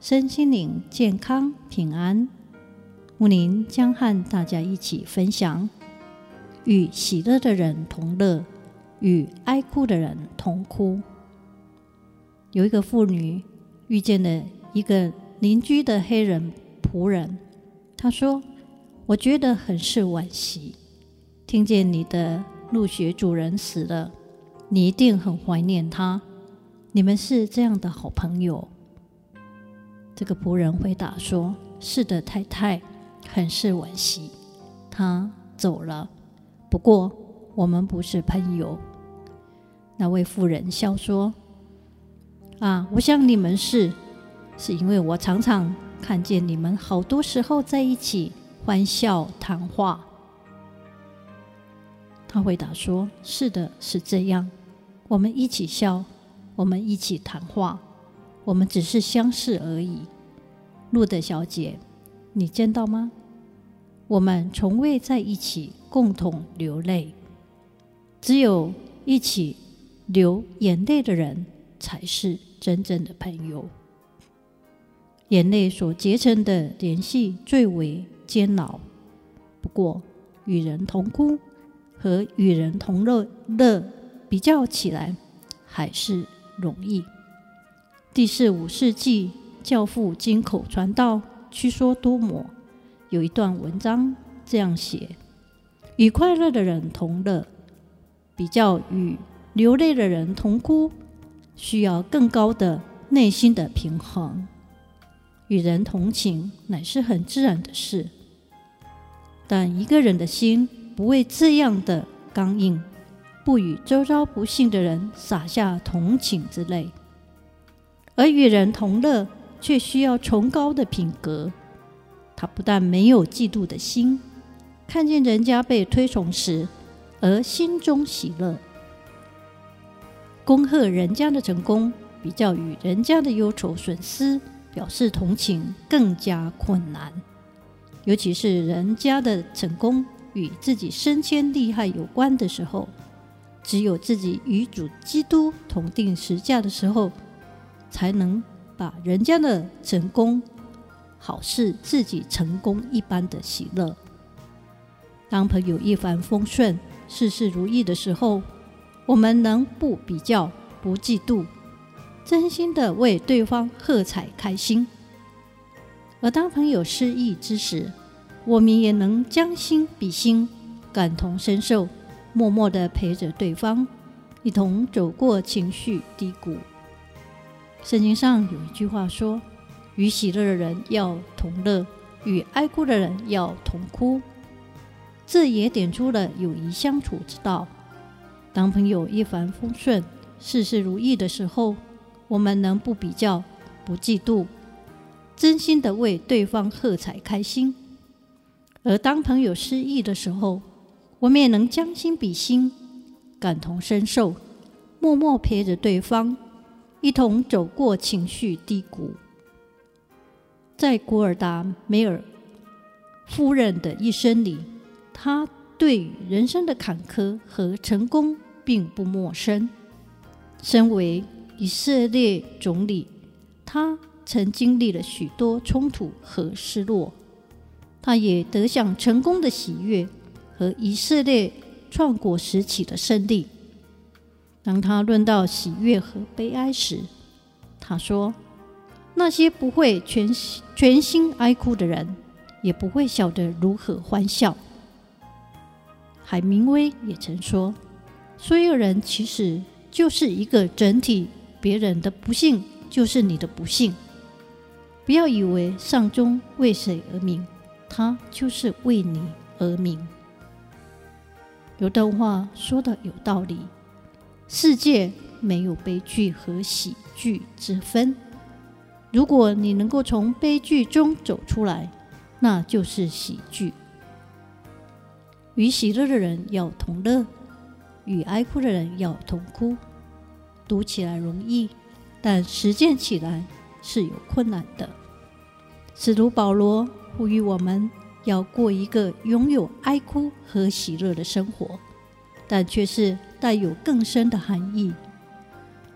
身心灵健康平安，木宁将和大家一起分享：与喜乐的人同乐，与哀哭的人同哭。有一个妇女遇见了一个邻居的黑人仆人，她说：“我觉得很是惋惜，听见你的鹿血主人死了，你一定很怀念他。你们是这样的好朋友。”这个仆人回答说：“是的，太太，很是惋惜，他走了。不过我们不是朋友。”那位妇人笑说：“啊，我想你们是，是因为我常常看见你们好多时候在一起欢笑谈话。”他回答说：“是的，是这样，我们一起笑，我们一起谈话。”我们只是相识而已，路德小姐，你见到吗？我们从未在一起共同流泪，只有一起流眼泪的人才是真正的朋友。眼泪所结成的联系最为煎熬，不过与人同哭和与人同乐乐比较起来，还是容易。第四五世纪教父金口传道屈说多摩有一段文章这样写：与快乐的人同乐，比较与流泪的人同哭，需要更高的内心的平衡。与人同情乃是很自然的事，但一个人的心不为这样的刚硬，不与周遭不幸的人洒下同情之泪。而与人同乐，却需要崇高的品格。他不但没有嫉妒的心，看见人家被推崇时，而心中喜乐；恭贺人家的成功，比较与人家的忧愁损失表示同情更加困难。尤其是人家的成功与自己升迁厉害有关的时候，只有自己与主基督同定十架的时候。才能把人家的成功，好似自己成功一般的喜乐。当朋友一帆风顺、事事如意的时候，我们能不比较、不嫉妒，真心的为对方喝彩开心；而当朋友失意之时，我们也能将心比心，感同身受，默默的陪着对方，一同走过情绪低谷。圣经上有一句话说：“与喜乐的人要同乐，与哀哭的人要同哭。”这也点出了友谊相处之道。当朋友一帆风顺、事事如意的时候，我们能不比较、不嫉妒，真心的为对方喝彩开心；而当朋友失意的时候，我们也能将心比心，感同身受，默默陪着对方。一同走过情绪低谷。在古尔达梅尔夫人的一生里，她对人生的坎坷和成功并不陌生。身为以色列总理，他曾经历了许多冲突和失落，他也得享成功的喜悦和以色列创国时期的胜利。当他论到喜悦和悲哀时，他说：“那些不会全全心哀哭的人，也不会晓得如何欢笑。”海明威也曾说：“所有人其实就是一个整体，别人的不幸就是你的不幸。不要以为丧钟为谁而鸣，它就是为你而鸣。”有段话说的有道理。世界没有悲剧和喜剧之分。如果你能够从悲剧中走出来，那就是喜剧。与喜乐的人要同乐，与哀哭的人要同哭。读起来容易，但实践起来是有困难的。使徒保罗呼吁我们要过一个拥有哀哭和喜乐的生活，但却是带有更深的含义。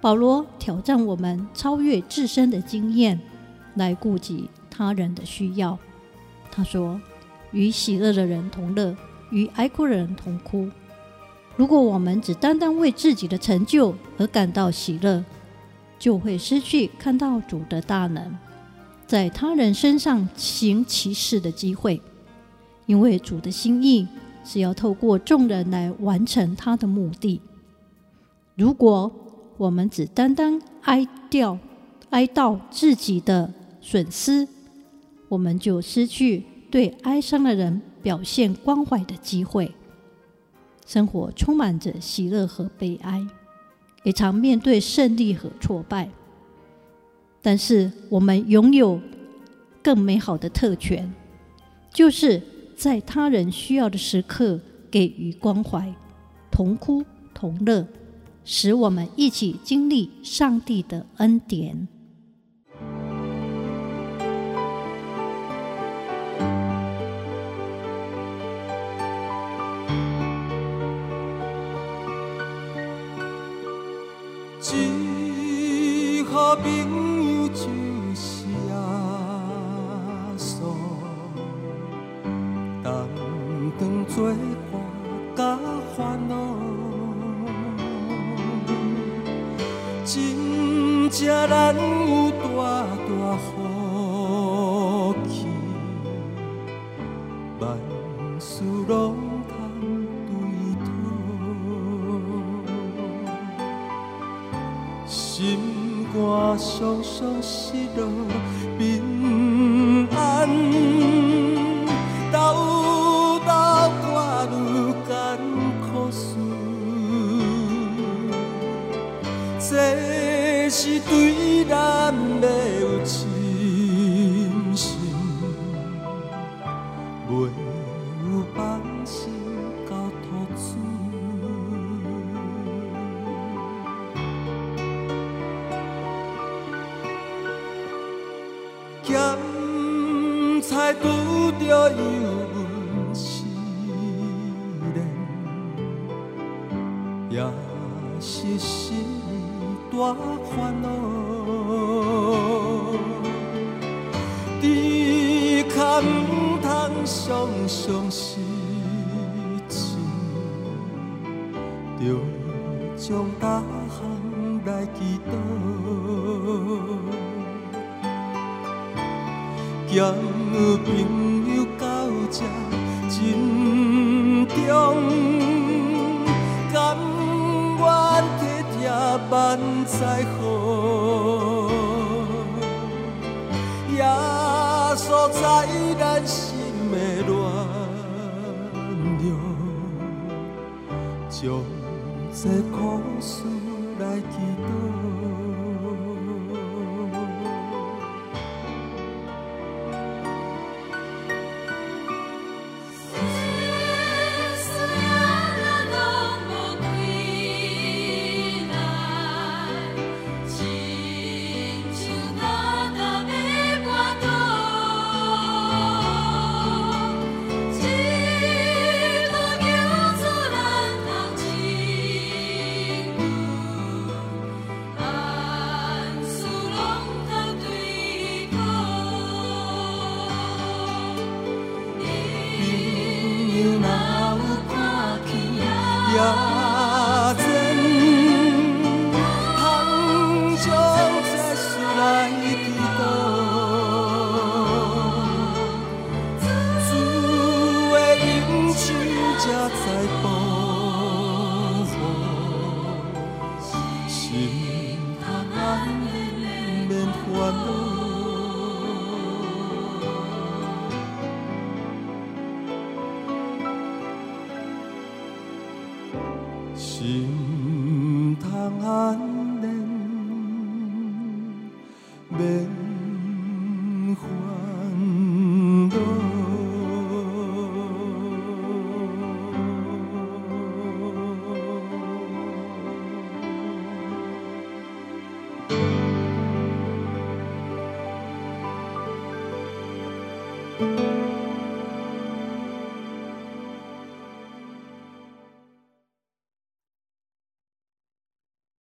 保罗挑战我们超越自身的经验，来顾及他人的需要。他说：“与喜乐的人同乐，与哀哭的人同哭。”如果我们只单单为自己的成就而感到喜乐，就会失去看到主的大能，在他人身上行其事的机会。因为主的心意是要透过众人来完成他的目的。如果我们只单单哀悼、哀悼自己的损失，我们就失去对哀伤的人表现关怀的机会。生活充满着喜乐和悲哀，也常面对胜利和挫败。但是，我们拥有更美好的特权，就是在他人需要的时刻给予关怀，同哭同乐，使我们一起经历上帝的恩典。甲烦恼，真正难有大大福气，万事拢。心肝酸酸失落平安，也是心大烦恼。只可唔通常常失志，着将大项来祈祷。交朋友到这珍重，万载好，耶稣在咱心的暖融，将这苦事来祈祷。心。